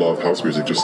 love house music just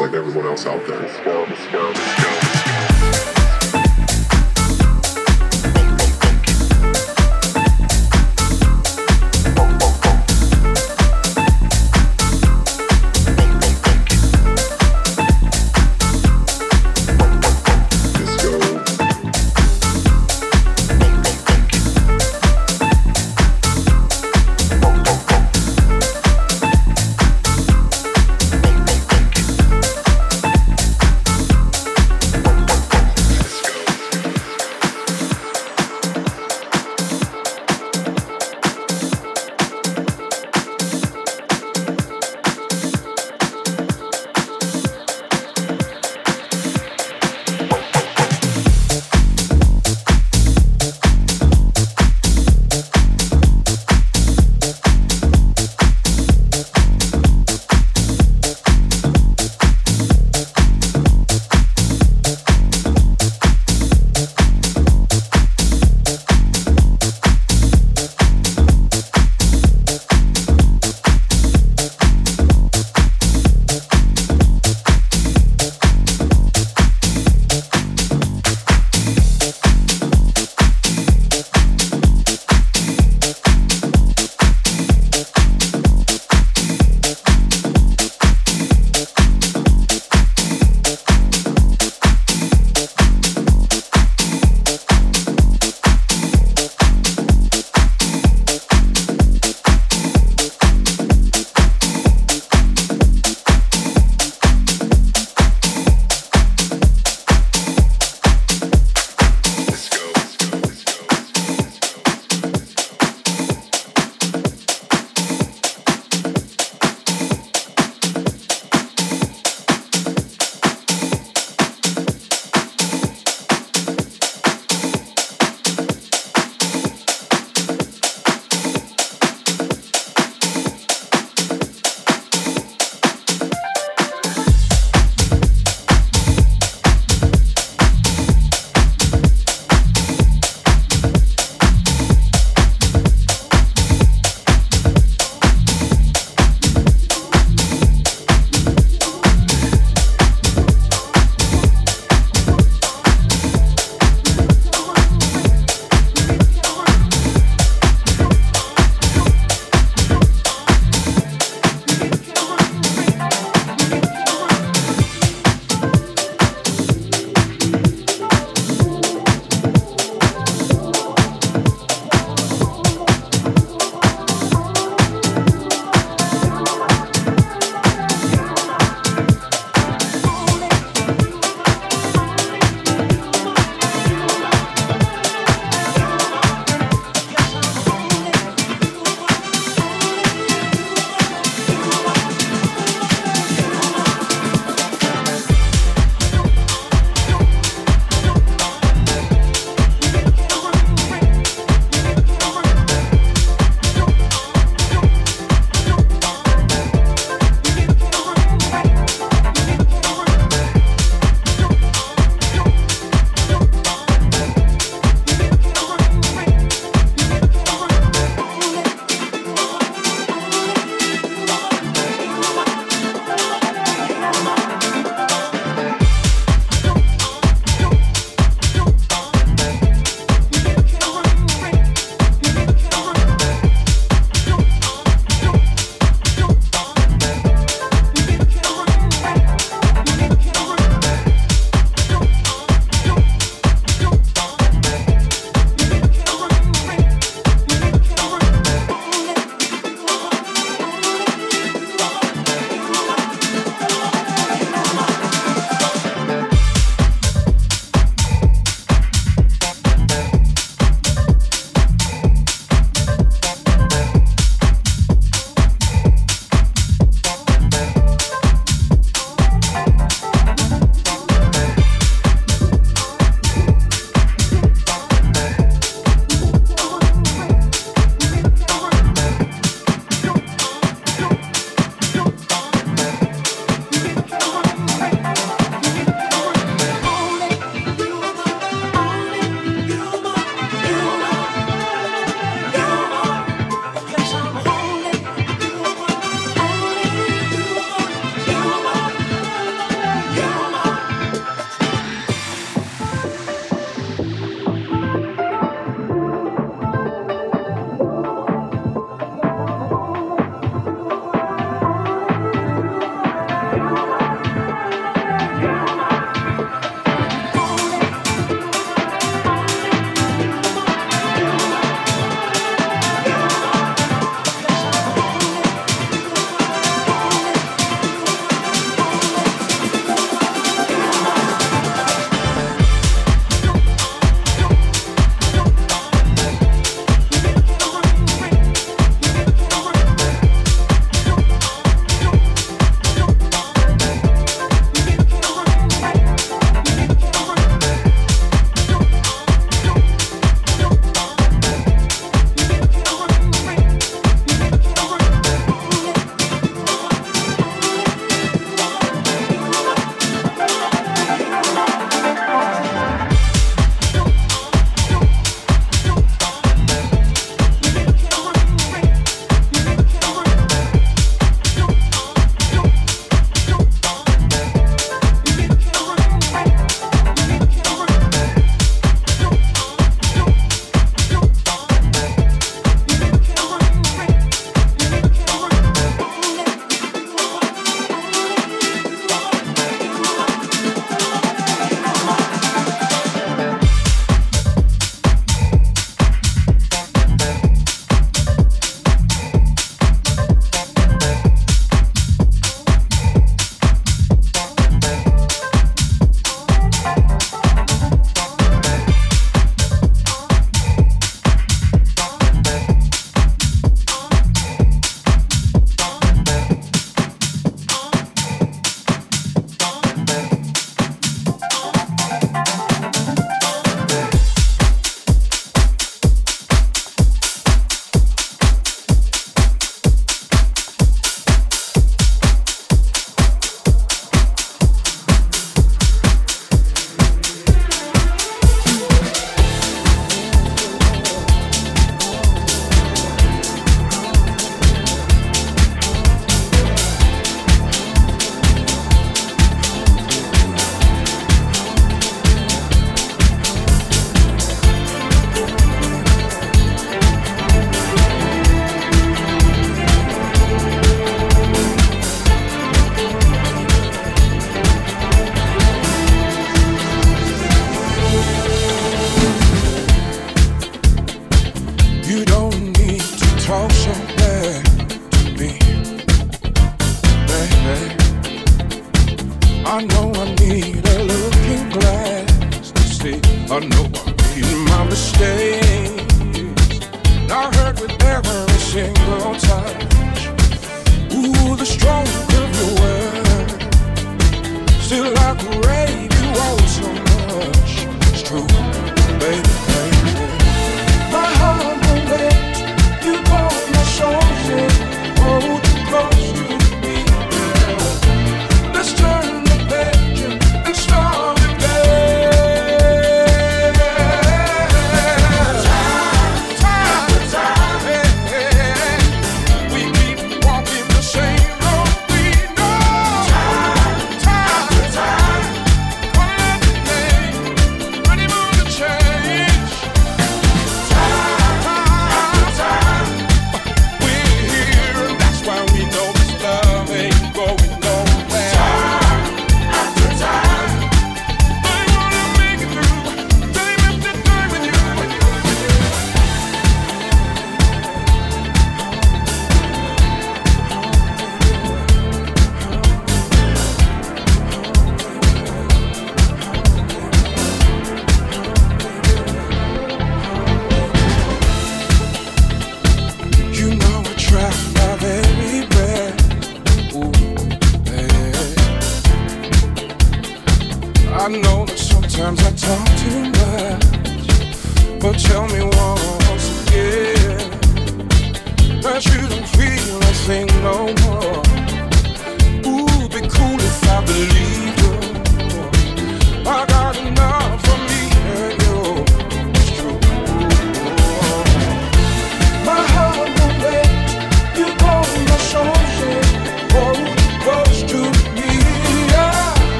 I shouldn't feel a single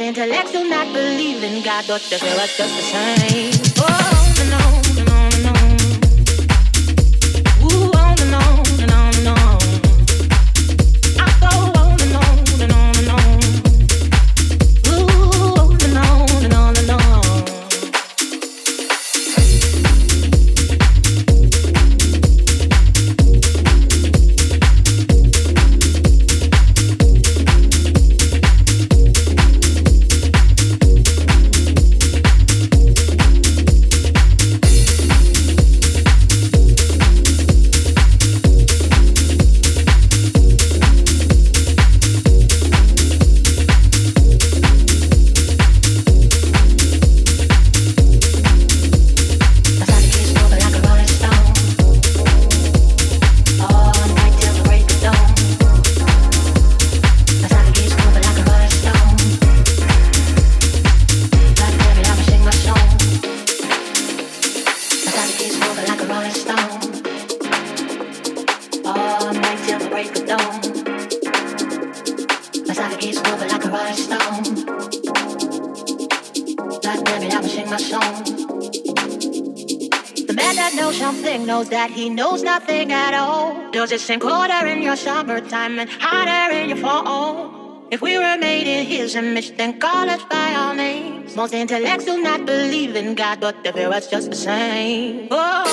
intellects do not believe in God, but the girl was just the same. time and hotter in your fall. If we were made in his image, then call us by our names. Most intellects do not believe in God, but the view was just the same. Oh.